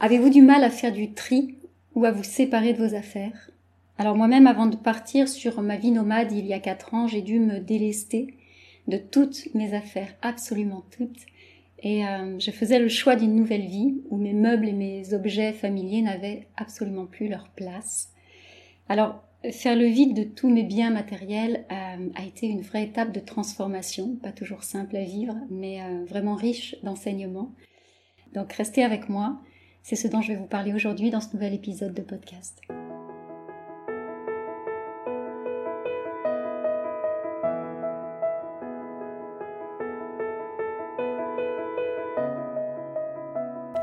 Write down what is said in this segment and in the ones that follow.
Avez-vous du mal à faire du tri ou à vous séparer de vos affaires? Alors moi-même, avant de partir sur ma vie nomade il y a quatre ans, j'ai dû me délester de toutes mes affaires, absolument toutes. Et euh, je faisais le choix d'une nouvelle vie où mes meubles et mes objets familiers n'avaient absolument plus leur place. Alors, faire le vide de tous mes biens matériels euh, a été une vraie étape de transformation, pas toujours simple à vivre, mais euh, vraiment riche d'enseignements. Donc restez avec moi c'est ce dont je vais vous parler aujourd'hui dans ce nouvel épisode de podcast.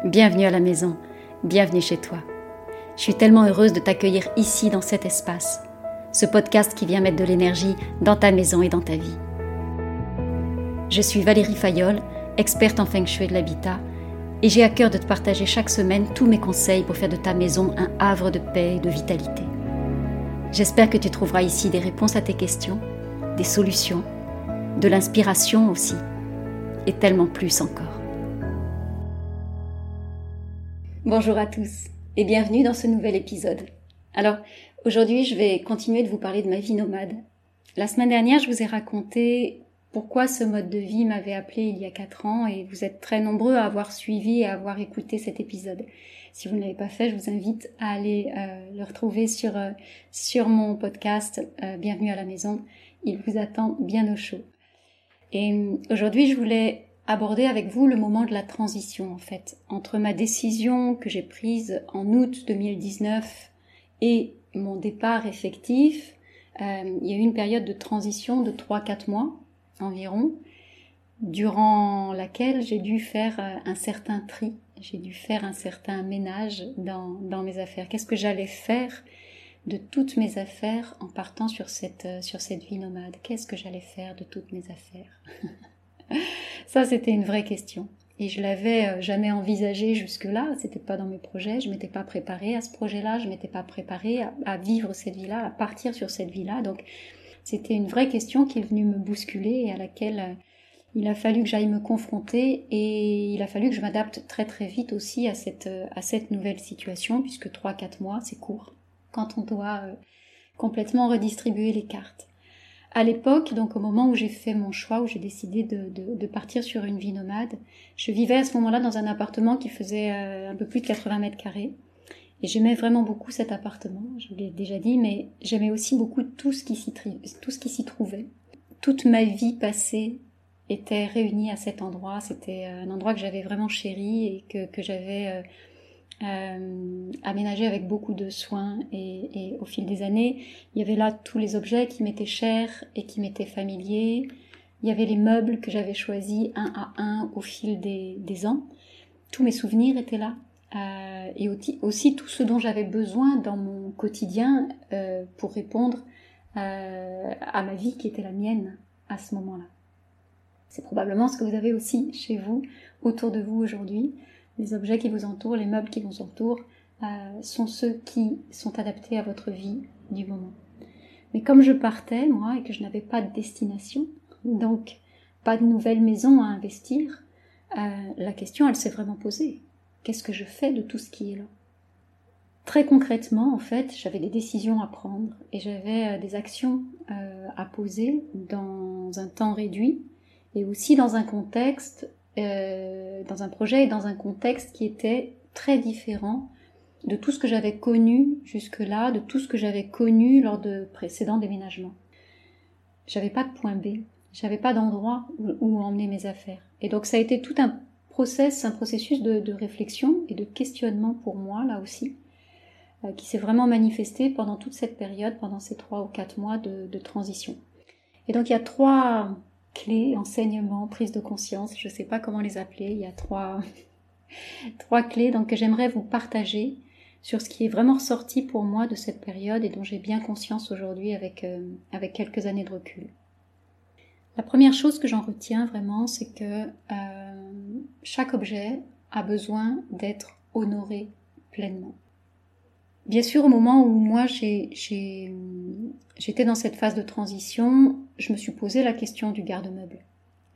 Bienvenue à la maison, bienvenue chez toi. Je suis tellement heureuse de t'accueillir ici dans cet espace, ce podcast qui vient mettre de l'énergie dans ta maison et dans ta vie. Je suis Valérie Fayolle, experte en feng shui de l'habitat et j'ai à cœur de te partager chaque semaine tous mes conseils pour faire de ta maison un havre de paix et de vitalité. J'espère que tu trouveras ici des réponses à tes questions, des solutions, de l'inspiration aussi, et tellement plus encore. Bonjour à tous et bienvenue dans ce nouvel épisode. Alors, aujourd'hui, je vais continuer de vous parler de ma vie nomade. La semaine dernière, je vous ai raconté pourquoi ce mode de vie m'avait appelé il y a quatre ans et vous êtes très nombreux à avoir suivi et à avoir écouté cet épisode. Si vous ne l'avez pas fait, je vous invite à aller euh, le retrouver sur, euh, sur mon podcast euh, Bienvenue à la maison. Il vous attend bien au chaud. Et aujourd'hui, je voulais aborder avec vous le moment de la transition en fait entre ma décision que j'ai prise en août 2019 et mon départ effectif. il y a eu une période de transition de 3-4 mois environ, durant laquelle j'ai dû faire euh, un certain tri, j'ai dû faire un certain ménage dans, dans mes affaires. Qu'est-ce que j'allais faire de toutes mes affaires en partant sur cette, euh, sur cette vie nomade? Qu'est-ce que j'allais faire de toutes mes affaires? Ça, c'était une vraie question. Et je l'avais euh, jamais envisagé jusque-là, c'était pas dans mes projets, je m'étais pas préparée à ce projet-là, je m'étais pas préparée à, à, vivre cette vie-là, à partir sur cette vie-là. Donc c'était une vraie question qui est venue me bousculer et à laquelle euh, il a fallu que j'aille me confronter et il a fallu que je m'adapte très très vite aussi à cette, euh, nouvelle situation puisque 3-4 mois c'est court quand on doit euh, complètement redistribuer les cartes. À l'époque, donc au moment où j'ai fait mon choix, où j'ai décidé de, de, de, partir sur une vie nomade, je vivais à ce moment-là dans un appartement qui faisait un peu plus de 80 mètres carrés. Et j'aimais vraiment beaucoup cet appartement, je vous l'ai déjà dit, mais j'aimais aussi beaucoup tout ce qui s'y trouvait. Toute ma vie passée était réunie à cet endroit. C'était euh, un endroit que j'avais vraiment chéri et que, j'avais euh, euh, aménagé avec beaucoup de soin. Et, au fil des années, il y avait là tous les objets qui m'étaient chers et qui m'étaient familiers. Il y avait les meubles que j'avais choisis un à un au fil des ans. Tous mes souvenirs étaient là. Euh, et aussi, tout ce dont j'avais besoin dans mon quotidien euh, pour répondre euh, à ma vie qui était la mienne à ce moment-là. C'est probablement ce que vous avez aussi chez vous, autour de vous aujourd'hui. Les objets qui vous entourent, les meubles qui vous entourent, sont ceux qui sont adaptés à votre vie du moment. Mais comme je partais, moi, et que je n'avais pas de destination, donc pas de nouvelle maison à investir, la question, elle s'est vraiment posée. Qu'est-ce que je fais de tout ce qui est là? Très concrètement, en fait, j'avais des décisions à prendre et j'avais euh, des actions euh, à poser dans un temps réduit et aussi dans un contexte, euh, dans un projet et dans un contexte qui était très différent de tout ce que j'avais connu jusque-là, de tout ce que j'avais connu lors de précédents déménagements. J'avais pas de point B, j'avais pas d'endroit où, où emmener mes affaires. Et donc ça a été tout un un processus de, réflexion et de questionnement pour moi, là aussi, euh, qui s'est vraiment manifesté pendant toute cette période, pendant ces trois ou quatre mois de, transition. Et donc il y a trois clés, enseignements, prise de conscience, je ne sais pas comment les appeler, il y a trois, trois clés donc, que j'aimerais vous partager sur ce qui est vraiment ressorti pour moi de cette période et dont j'ai bien conscience aujourd'hui avec, euh, avec quelques années de recul. La première chose que j'en retiens vraiment, c'est que euh, chaque objet a besoin d'être honoré pleinement. Bien sûr, au moment où moi j'étais dans cette phase de transition, je me suis posé la question du garde-meuble.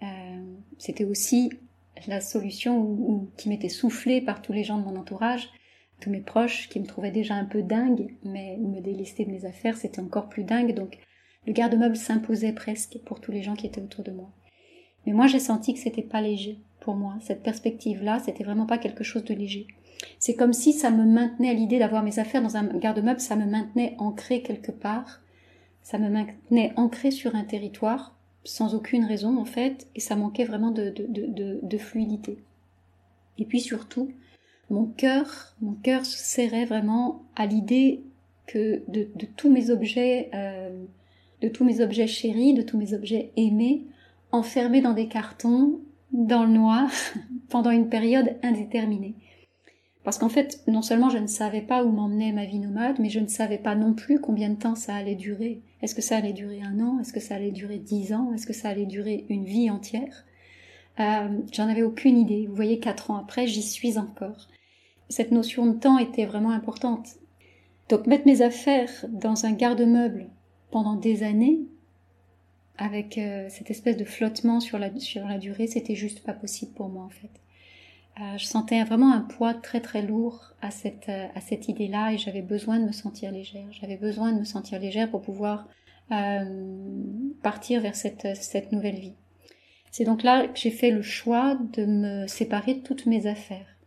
Euh, C'était aussi la solution ou, qui m'était soufflée par tous les gens de mon entourage, tous mes proches qui me trouvaient déjà un peu dingue, mais me délester de mes affaires, c'était encore plus dingue. Donc le garde-meuble s'imposait presque pour tous les gens qui étaient autour de moi. Mais moi, j'ai senti que c'était pas léger pour moi. Cette perspective-là, c'était vraiment pas quelque chose de léger. C'est comme si ça me maintenait l'idée d'avoir mes affaires dans un garde-meuble, ça me maintenait ancré quelque part, ça me maintenait ancré sur un territoire, sans aucune raison en fait, et ça manquait vraiment de, de, de, fluidité. Et puis surtout, mon cœur, mon cœur se serrait vraiment à l'idée que de, tous mes objets, euh, de tous mes objets chéris, de tous mes objets aimés, enfermés dans des cartons, dans le noir, pendant une période indéterminée. Parce qu'en fait, non seulement je ne savais pas où m'emmenait ma vie nomade, mais je ne savais pas non plus combien de temps ça allait durer. Est-ce que ça allait durer un an? Est-ce que ça allait durer dix ans? Est-ce que ça allait durer une vie entière? Euh, J'en avais aucune idée. Vous voyez, quatre ans après, j'y suis encore. Cette notion de temps était vraiment importante. Donc mettre mes affaires dans un garde-meuble pendant des années, avec euh, cette espèce de flottement sur la, sur la durée, c'était juste pas possible pour moi en fait. Euh, je sentais vraiment un poids très très lourd à cette, euh, à cette idée-là et j'avais besoin de me sentir légère. J'avais besoin de me sentir légère pour pouvoir partir vers cette, cette nouvelle vie. C'est donc là que j'ai fait le choix de me séparer de toutes mes affaires.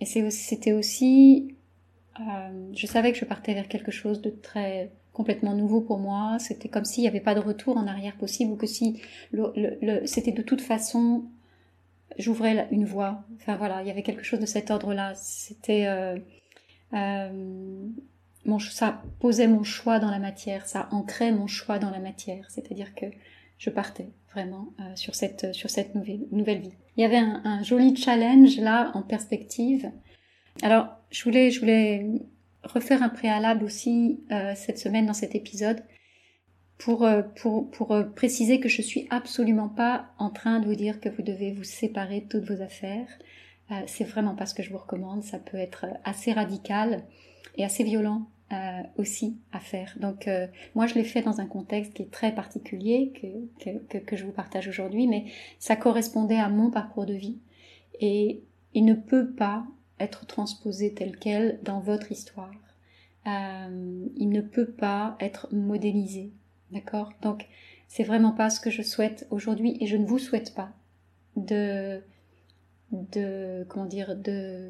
Et c'était aussi, je savais que je partais vers quelque chose de très complètement nouveau pour moi. C'était comme s'il n'y avait pas de retour en arrière possible ou que si c'était de toute façon j'ouvrais une voie. Enfin voilà, il y avait quelque chose de cet ordre-là. C'était euh, euh, mon, ça posait mon choix dans la matière, ça ancrait mon choix dans la matière. C'est-à-dire que je partais vraiment euh, sur cette sur cette nouvelle nouvelle vie. Il y avait un, un, joli challenge là en perspective. Alors je voulais je voulais refaire un préalable aussi euh, cette semaine dans cet épisode pour, euh, pour, pour euh, préciser que je suis absolument pas en train de vous dire que vous devez vous séparer de toutes vos affaires. C'est vraiment pas ce que je vous recommande. Ça peut être assez radical et assez violent aussi à faire. Donc moi je l'ai fait dans un contexte qui est très particulier que, que, que je vous partage aujourd'hui, mais ça correspondait à mon parcours de vie et il ne peut pas être transposé tel quel dans votre histoire. Euh, il ne peut pas être modélisé D'accord? Donc, c'est vraiment pas ce que je souhaite aujourd'hui et je ne vous souhaite pas de, de, comment dire, de,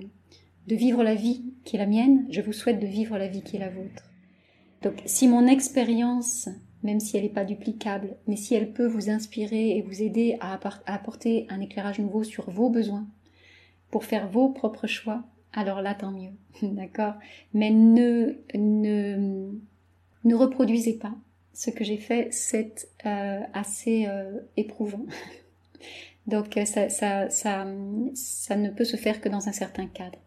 de vivre la vie qui est la mienne. Je vous souhaite de vivre la vie qui est la vôtre. Donc, si mon expérience, même si elle n'est pas duplicable, mais si elle peut vous inspirer et vous aider à, apporter un éclairage nouveau sur vos besoins, pour faire vos propres choix, alors là, tant mieux. D'accord Mais ne, ne, ne reproduisez pas ce que j'ai fait, c'est euh, assez euh, éprouvant. Donc euh, ça, ça, ça, ça ne peut se faire que dans un certain cadre.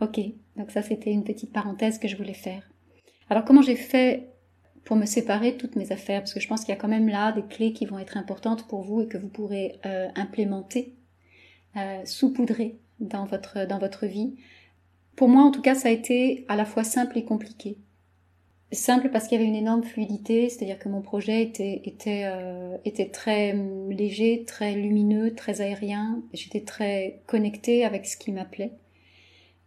Ok, donc ça c'était une petite parenthèse que je voulais faire. Alors comment j'ai fait pour me séparer de toutes mes affaires? Parce que je pense qu'il y a quand même là des clés qui vont être importantes pour vous et que vous pourrez implémenter, saupoudrer dans votre, dans votre vie. Pour moi en tout cas ça a été à la fois simple et compliqué. Simple parce qu'il y avait une énorme fluidité, c'est-à-dire que mon projet était était euh, était très hum, léger, très lumineux, très aérien. J'étais très connectée avec ce qui m'appelait.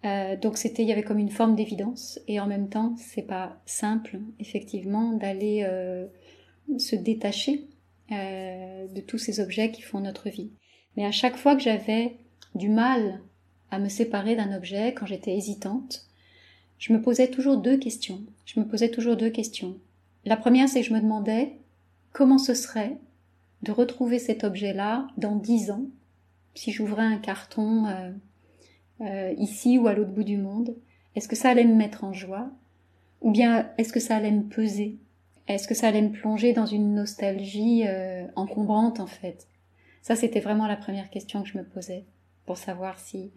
Euh, donc c'était, il y avait comme une forme d'évidence et en même temps, c'est pas simple, effectivement, d'aller euh, se détacher euh, de tous ces objets qui font notre vie. Mais à chaque fois que j'avais du mal à me séparer d'un objet, quand j'étais hésitante, je me posais toujours deux questions. Je me posais toujours deux questions. La première, c'est que je me demandais comment ce serait de retrouver cet objet-là dans dix ans, si j'ouvrais un carton euh, euh, ici ou à l'autre bout du monde. Est-ce que ça allait me mettre en joie? Ou bien est-ce que ça allait me peser? Est-ce que ça allait me plonger dans une nostalgie euh, encombrante en fait? Ça, c'était vraiment la première question que je me posais pour savoir si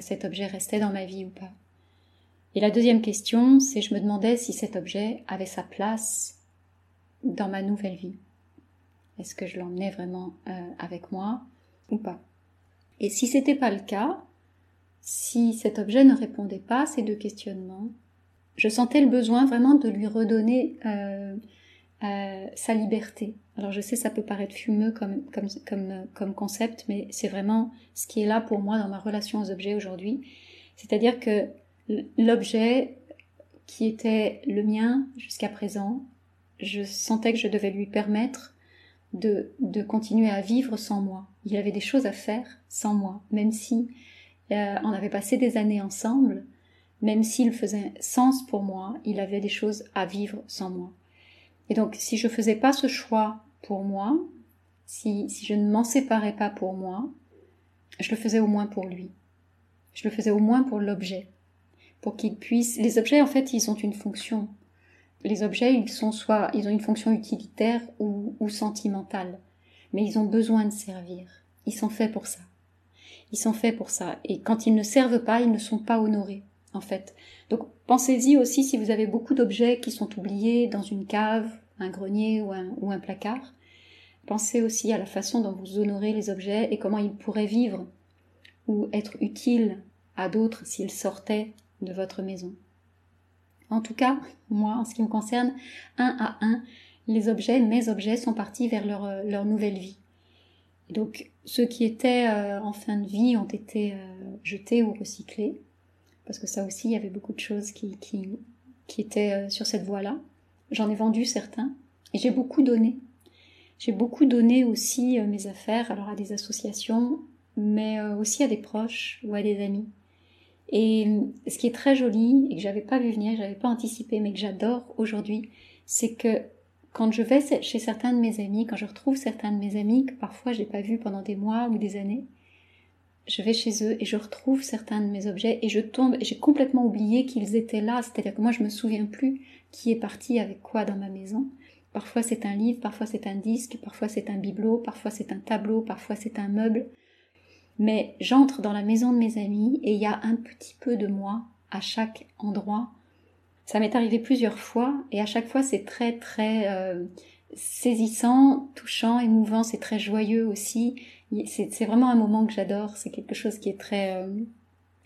cet objet restait dans ma vie ou pas. Et la deuxième question, c'est je me demandais si cet objet avait sa place dans ma nouvelle vie. Est-ce que je l'emmenais vraiment euh, avec moi ou pas? Et si c'était pas le cas, si cet objet ne répondait pas à ces deux questionnements, je sentais le besoin vraiment de lui redonner euh, euh, sa liberté, Alors je sais ça peut paraître fumeux comme, comme, comme, comme concept, mais c'est vraiment ce qui est là pour moi dans ma relation aux objets aujourd'hui. C'est-à-dire que l'objet qui était le mien jusqu'à présent, je sentais que je devais lui permettre de, de continuer à vivre sans moi. Il avait des choses à faire sans moi, même si euh, on avait passé des années ensemble, même s'il faisait sens pour moi, il avait des choses à vivre sans moi. Et donc, si je faisais pas ce choix pour moi, si, si je ne m'en séparais pas pour moi, je le faisais au moins pour lui. Je le faisais au moins pour l'objet. Pour qu'il puisse. Les objets, en fait, ils ont une fonction. Les objets, ils sont soit, ils ont une fonction utilitaire ou, ou sentimentale. Mais ils ont besoin de servir. Ils sont faits pour ça. Ils sont faits pour ça. Et quand ils ne servent pas, ils ne sont pas honorés, en fait. Donc pensez-y aussi si vous avez beaucoup d'objets qui sont oubliés dans une cave, un grenier ou un, placard. Pensez aussi à la façon dont vous honorez les objets et comment ils pourraient vivre ou être utiles à d'autres s'ils sortaient de votre maison. En tout cas, moi, en ce qui me concerne, un à un, les objets, mes objets sont partis vers leur, leur nouvelle vie. Donc ceux qui étaient euh, en fin de vie ont été euh, jetés ou recyclés, parce que ça aussi, il y avait beaucoup de choses qui, étaient euh, sur cette voie-là. J'en ai vendu certains, et j'ai beaucoup donné. J'ai beaucoup donné aussi mes affaires, alors à des associations, mais aussi à des proches ou à des amis. Et ce qui est très joli, et que j'avais pas vu venir, j'avais pas anticipé, mais que j'adore aujourd'hui, c'est que quand je vais chez certains de mes amis, quand je retrouve certains de mes amis que parfois j'ai pas vus pendant des mois ou des années, je vais chez eux et je retrouve certains de mes objets et je tombe et j'ai complètement oublié qu'ils étaient là. C'est-à-dire que moi je me souviens plus qui est parti avec quoi dans ma maison. Parfois c'est un livre, parfois c'est un disque, parfois c'est un bibelot, parfois c'est un tableau, parfois c'est un meuble. Mais j'entre dans la maison de mes amis et il y a un petit peu de moi à chaque endroit ça m'est arrivé plusieurs fois et à chaque fois c'est très très euh, saisissant, touchant, émouvant, c'est très joyeux aussi. C'est vraiment un moment que j'adore, c'est quelque chose qui est très... Euh,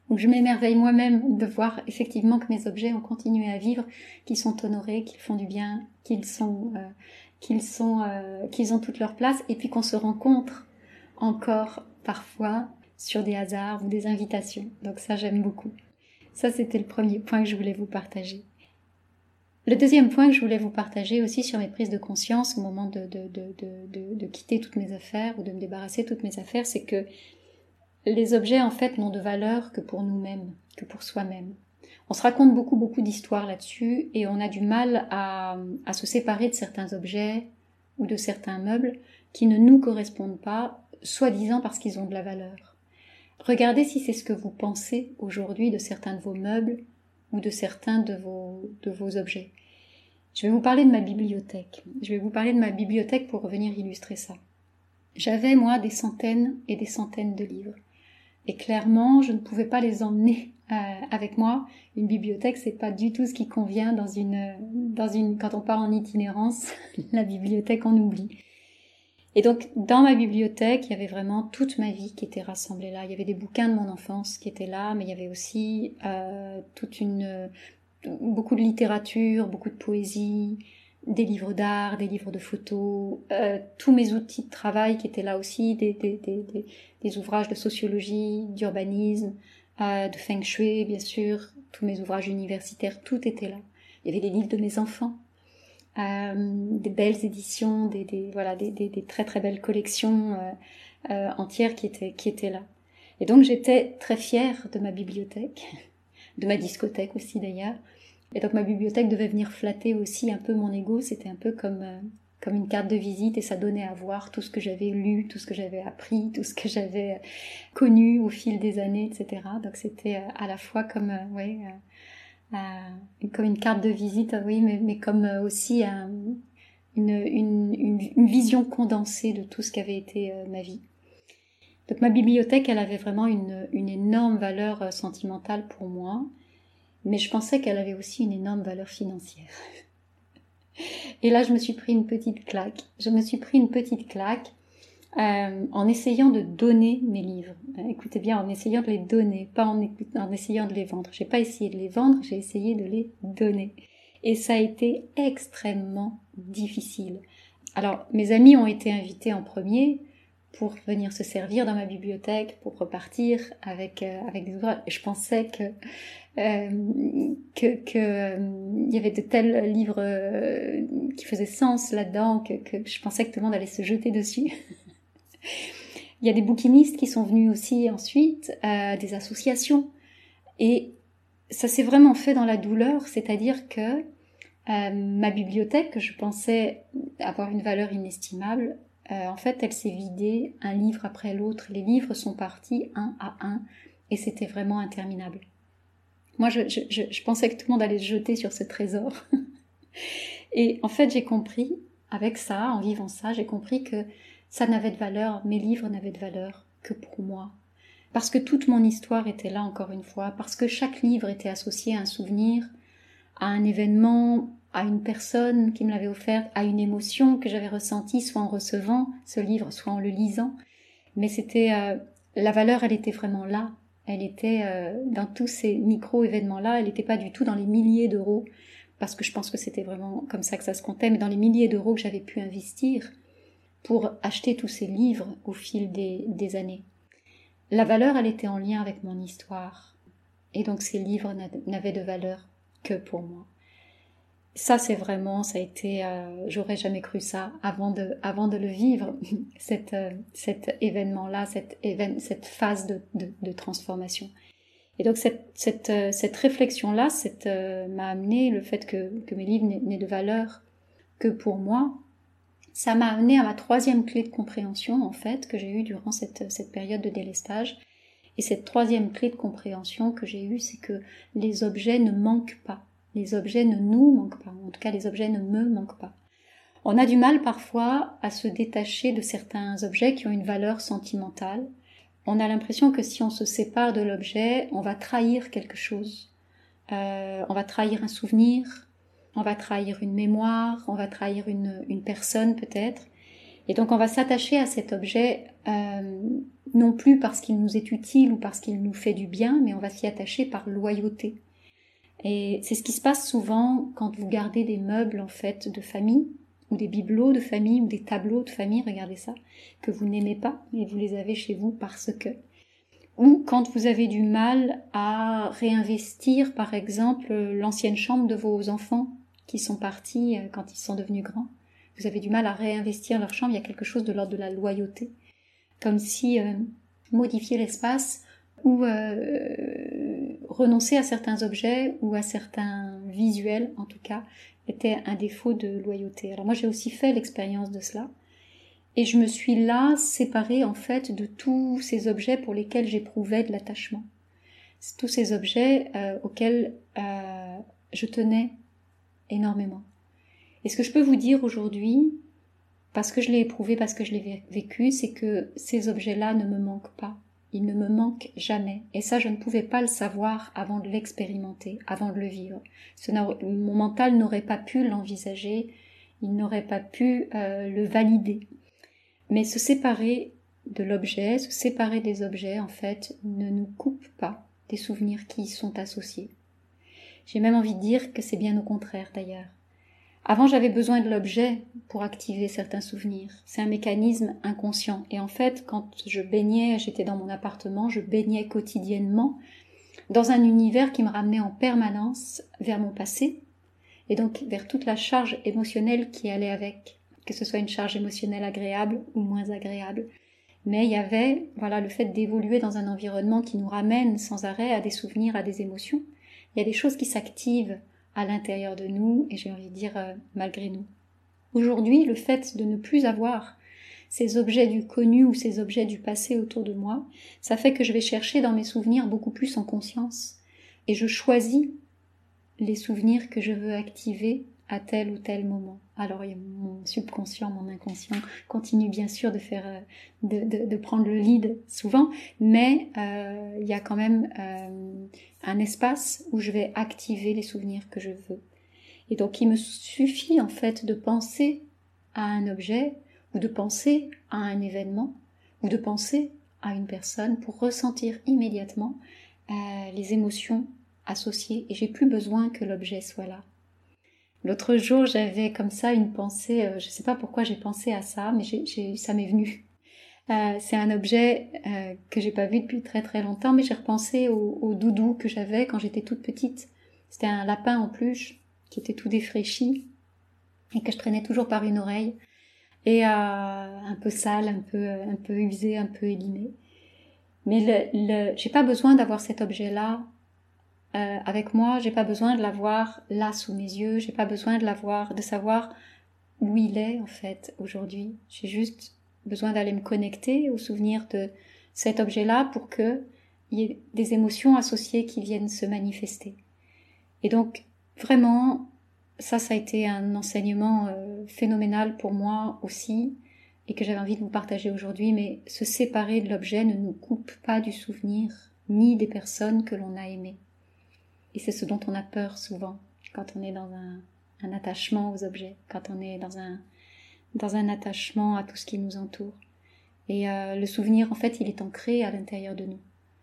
où je m'émerveille moi-même de voir effectivement que mes objets ont continué à vivre, qu'ils sont honorés, qu'ils font du bien, qu'ils sont... Euh, sont qu'ils ont toute leur place et puis qu'on se rencontre encore parfois sur des hasards ou des invitations. Donc ça j'aime beaucoup. Ça, c'était le premier point que je voulais vous partager. Le deuxième point que je voulais vous partager aussi sur mes prises de conscience au moment de, de, quitter toutes mes affaires ou de me débarrasser de toutes mes affaires, c'est que les objets, en fait, n'ont de valeur que pour nous-mêmes, que pour soi-même. On se raconte beaucoup, beaucoup d'histoires là-dessus et on a du mal à, se séparer de certains objets ou de certains meubles qui ne nous correspondent pas, soi-disant parce qu'ils ont de la valeur. Regardez si c'est ce que vous pensez aujourd'hui de certains de vos meubles ou de certains de vos, de vos objets. Je vais vous parler de ma bibliothèque. Je vais vous parler de ma bibliothèque pour revenir illustrer ça. J'avais, moi, des centaines et des centaines de livres. Et clairement, je ne pouvais pas les emmener euh, avec moi. Une bibliothèque, c'est pas du tout ce qui convient dans une, dans une, quand on part en itinérance. la bibliothèque, on oublie. Et donc, dans ma bibliothèque, il y avait vraiment toute ma vie qui était rassemblée là. Il y avait des bouquins de mon enfance qui étaient là, mais il y avait aussi euh, toute une, beaucoup de littérature, beaucoup de poésie, des livres d'art, des livres de photos, euh, tous mes outils de travail qui étaient là aussi, des, des, des, des ouvrages de sociologie, d'urbanisme, euh, de feng shui, bien sûr, tous mes ouvrages universitaires, tout était là. Il y avait des livres de mes enfants, euh, des belles éditions, des, des voilà, des, des, très très belles collections euh, euh, entières qui étaient qui étaient là. Et donc j'étais très fière de ma bibliothèque, de ma discothèque aussi d'ailleurs. Et donc ma bibliothèque devait venir flatter aussi un peu mon ego. C'était un peu comme comme une carte de visite et ça donnait à voir tout ce que j'avais lu, tout ce que j'avais appris, tout ce que j'avais connu au fil des années, etc. Donc c'était à la fois comme ouais euh, comme une carte de visite, oui, mais, mais comme euh, aussi une, une, une, vision condensée de tout ce qu'avait été euh, ma vie. Donc ma bibliothèque, elle avait vraiment une, une énorme valeur sentimentale pour moi, mais je pensais qu'elle avait aussi une énorme valeur financière. Et là, je me suis pris une petite claque. Je me suis pris une petite claque euh, en essayant de donner mes livres. Euh, écoutez bien, en essayant de les donner, pas en, en essayant de les vendre. J'ai pas essayé de les vendre, j'ai essayé de les donner. Et ça a été extrêmement difficile. Alors, mes amis ont été invités en premier pour venir se servir dans ma bibliothèque, pour repartir avec, euh, avec des ouvrages. Je pensais que euh, que qu'il euh, y avait de tels livres qui faisaient sens là-dedans que, que, je pensais que tout le monde allait se jeter dessus. Il y a des bouquinistes qui sont venus aussi ensuite, des associations, et ça s'est vraiment fait dans la douleur, c'est-à-dire que ma bibliothèque, que je pensais avoir une valeur inestimable, en fait, elle s'est vidée un livre après l'autre. Les livres sont partis un à un, et c'était vraiment interminable. Moi, je, je, je, pensais que tout le monde allait se jeter sur ce trésor. Et en fait, j'ai compris, avec ça, en vivant ça, j'ai compris que ça n'avait de valeur, mes livres n'avaient de valeur que pour moi. Parce que toute mon histoire était là, encore une fois, parce que chaque livre était associé à un souvenir, à un événement, à une personne qui me l'avait offert, à une émotion que j'avais ressentie, soit en recevant ce livre, soit en le lisant. Mais c'était euh, la valeur, elle était vraiment là. Elle était euh, dans tous ces micro-événements-là, elle n'était pas du tout dans les milliers d'euros, parce que je pense que c'était vraiment comme ça que ça se comptait, mais dans les milliers d'euros que j'avais pu investir pour acheter tous ces livres au fil des années. La valeur, elle était en lien avec mon histoire. Et donc ces livres n'avaient de valeur que pour moi ça c'est vraiment ça a été euh, j'aurais jamais cru ça avant de avant de le vivre cette euh, cet événement là cette cette phase de, de, transformation. Et donc cette cette euh, cette réflexion là cette m'a amené le fait que que mes livres n'aient de valeur que pour moi. Ça m'a amené à ma troisième clé de compréhension en fait que j'ai eue durant cette cette période de délestage. Et cette troisième clé de compréhension que j'ai eue c'est que les objets ne manquent pas les objets ne nous manquent pas, en tout cas les objets ne me manquent pas. On a du mal parfois à se détacher de certains objets qui ont une valeur sentimentale. On a l'impression que si on se sépare de l'objet, on va trahir quelque chose. Euh, on va trahir un souvenir, on va trahir une mémoire, on va trahir une, personne peut-être. Et donc on va s'attacher à cet objet euh, non plus parce qu'il nous est utile ou parce qu'il nous fait du bien, mais on va s'y attacher par loyauté. Et c'est ce qui se passe souvent quand vous gardez des meubles en fait de famille ou des bibelots de famille ou des tableaux de famille, regardez ça, que vous n'aimez pas et vous les avez chez vous parce que. Ou quand vous avez du mal à réinvestir par exemple l'ancienne chambre de vos enfants qui sont partis euh, quand ils sont devenus grands. Vous avez du mal à réinvestir leur chambre, il y a quelque chose de l'ordre de la loyauté. Comme si euh, modifier l'espace ou euh, renoncer à certains objets ou à certains visuels, en tout cas, était un défaut de loyauté. Alors moi j'ai aussi fait l'expérience de cela. Et je me suis là séparée en fait de tous ces objets pour lesquels j'éprouvais de l'attachement. Tous ces objets euh, auxquels euh, je tenais énormément. Et ce que je peux vous dire aujourd'hui, parce que je l'ai éprouvé, parce que je l'ai vécu, c'est que ces objets-là ne me manquent pas il ne me manque jamais. Et ça, je ne pouvais pas le savoir avant de l'expérimenter, avant de le vivre. mon mental n'aurait pas pu l'envisager, il n'aurait pas pu euh, le valider. Mais se séparer de l'objet, se séparer des objets, en fait, ne nous coupe pas des souvenirs qui y sont associés. J'ai même envie de dire que c'est bien au contraire d'ailleurs. Avant, j'avais besoin de l'objet pour activer certains souvenirs. C'est un mécanisme inconscient. Et en fait, quand je baignais, j'étais dans mon appartement, je baignais quotidiennement dans un univers qui me ramenait en permanence vers mon passé et donc vers toute la charge émotionnelle qui allait avec, que ce soit une charge émotionnelle agréable ou moins agréable. Mais il y avait, voilà, le fait d'évoluer dans un environnement qui nous ramène sans arrêt à des souvenirs, à des émotions. Il y a des choses qui s'activent à l'intérieur de nous et j'ai envie de dire euh, malgré nous. Aujourd'hui, le fait de ne plus avoir ces objets du connu ou ces objets du passé autour de moi, ça fait que je vais chercher dans mes souvenirs beaucoup plus en conscience et je choisis les souvenirs que je veux activer à tel ou tel moment. Alors mon subconscient, mon inconscient continue bien sûr de faire, euh, de, prendre le lead souvent, mais euh, il y a quand même euh, un espace où je vais activer les souvenirs que je veux. Et donc il me suffit en fait de penser à un objet ou de penser à un événement ou de penser à une personne pour ressentir immédiatement les émotions associées et j'ai plus besoin que l'objet soit là. L'autre jour, j'avais comme ça une pensée, euh, je ne sais pas pourquoi j'ai pensé à ça, mais ça m'est venu. Euh, c'est un objet euh, que j'ai pas vu depuis très très longtemps, mais j'ai repensé au, doudou que j'avais quand j'étais toute petite. C'était un lapin en peluche qui était tout défraîchi et que je traînais toujours par une oreille et un peu sale, un peu un peu usé, un peu élimé. Mais le, le j'ai pas besoin d'avoir cet objet-là euh, avec moi, j'ai pas besoin de l'avoir là sous mes yeux, j'ai pas besoin de l'avoir, de savoir où il est en fait aujourd'hui. J'ai juste besoin d'aller me connecter au souvenir de cet objet-là pour que il y ait des émotions associées qui viennent se manifester. Et donc vraiment, ça, ça a été un enseignement euh, phénoménal pour moi aussi et que j'avais envie de vous partager aujourd'hui. Mais se séparer de l'objet ne nous coupe pas du souvenir ni des personnes que l'on a aimées. Et c'est ce dont on a peur souvent quand on est dans un, attachement aux objets, quand on est dans un, dans un attachement à tout ce qui nous entoure. Et euh, le souvenir, en fait, il est ancré à l'intérieur de nous.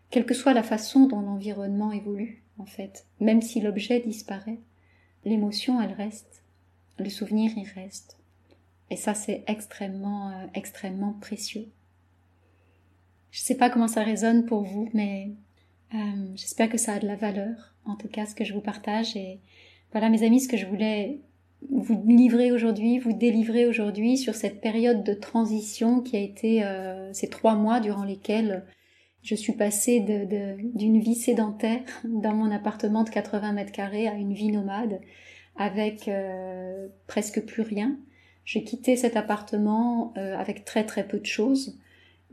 Quelle que soit la façon dont l'environnement évolue, en fait, même si l'objet disparaît, l'émotion, elle reste. Le souvenir, il reste. Et ça, c'est extrêmement, euh, extrêmement précieux. Je ne sais pas comment ça résonne pour vous, mais euh, j'espère que ça a de la valeur, en tout cas ce que je vous partage. Et voilà mes amis, ce que je voulais vous livrer aujourd'hui, vous délivrer aujourd'hui sur cette période de transition qui a été euh, ces trois mois durant lesquels je suis passée d'une vie sédentaire dans mon appartement de 80 mètres carrés à une vie nomade avec euh, presque plus rien. J'ai quitté cet appartement avec très très peu de choses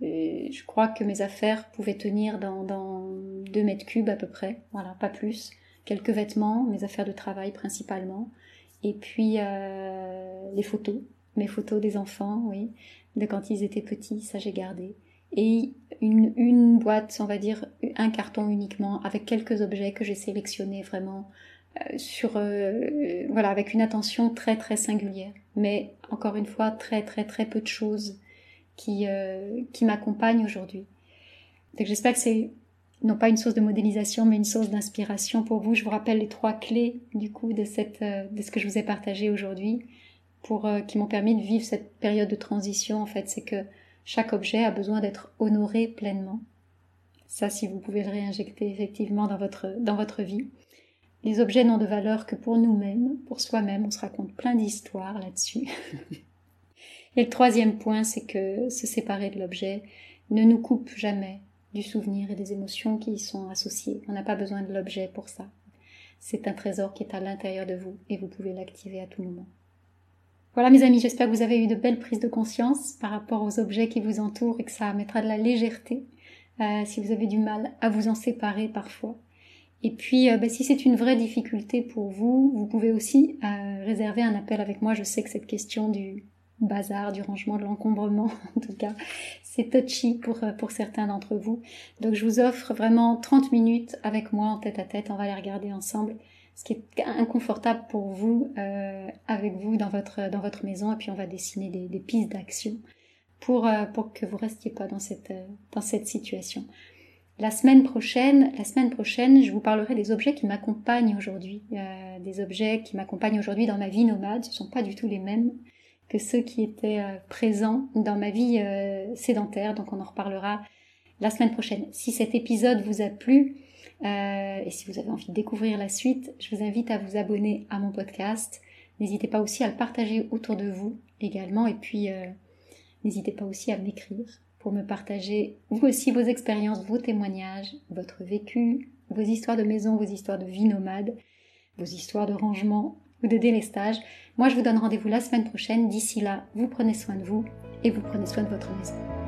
je crois que mes affaires pouvaient tenir dans, dans 2 mètres cubes à peu près, voilà, pas plus. Quelques vêtements, mes affaires de travail principalement. Et puis euh, les photos, mes photos des enfants, oui, de quand ils étaient petits, ça j'ai gardé. Et une, une boîte, on va dire un carton uniquement, avec quelques objets que j'ai sélectionnés vraiment euh, sur, euh, voilà, avec une attention très très singulière. Mais encore une fois, très très très peu de choses qui, euh, qui m'accompagne aujourd'hui. Donc j'espère que c'est non pas une source de modélisation, mais une source d'inspiration pour vous. Je vous rappelle les trois clés du coup de cette euh, de ce que je vous ai partagé aujourd'hui, pour euh, qui m'ont permis de vivre cette période de transition. En fait, c'est que chaque objet a besoin d'être honoré pleinement. Ça, si vous pouvez le réinjecter effectivement dans votre dans votre vie. Les objets n'ont de valeur que pour nous-mêmes, pour soi-même. On se raconte plein d'histoires là-dessus. Et le troisième point, c'est que se séparer de l'objet ne nous coupe jamais du souvenir et des émotions qui y sont associées. On n'a pas besoin de l'objet pour ça. C'est un trésor qui est à l'intérieur de vous et vous pouvez l'activer à tout moment. Voilà mes amis, j'espère que vous avez eu de belles prises de conscience par rapport aux objets qui vous entourent et que ça mettra de la légèreté euh, si vous avez du mal à vous en séparer parfois. Et puis, bah, si c'est une vraie difficulté pour vous, vous pouvez aussi euh, réserver un appel avec moi. Je sais que cette question du bazar, du rangement, de l'encombrement, en tout cas. C'est touchy pour, euh, pour certains d'entre vous. Donc je vous offre vraiment 30 minutes avec moi en tête à tête. On va les regarder ensemble. Ce qui est inconfortable pour vous, euh, avec vous dans votre, dans votre maison. Et puis on va dessiner des, pistes d'action pour, euh, pour que vous restiez pas dans cette, dans cette situation. La semaine prochaine, la semaine prochaine, je vous parlerai des objets qui m'accompagnent aujourd'hui, des objets qui m'accompagnent aujourd'hui dans ma vie nomade. Ce sont pas du tout les mêmes que ceux qui étaient euh, présents dans ma vie euh, sédentaire. Donc on en reparlera la semaine prochaine. Si cet épisode vous a plu euh, et si vous avez envie de découvrir la suite, je vous invite à vous abonner à mon podcast. N'hésitez pas aussi à le partager autour de vous également et puis n'hésitez pas aussi à m'écrire pour me partager vous aussi vos expériences, vos témoignages, votre vécu, vos histoires de maison, vos histoires de vie nomade, vos histoires de rangement ou de délestage. Moi, je vous donne rendez-vous la semaine prochaine. D'ici là, vous prenez soin de vous et vous prenez soin de votre maison.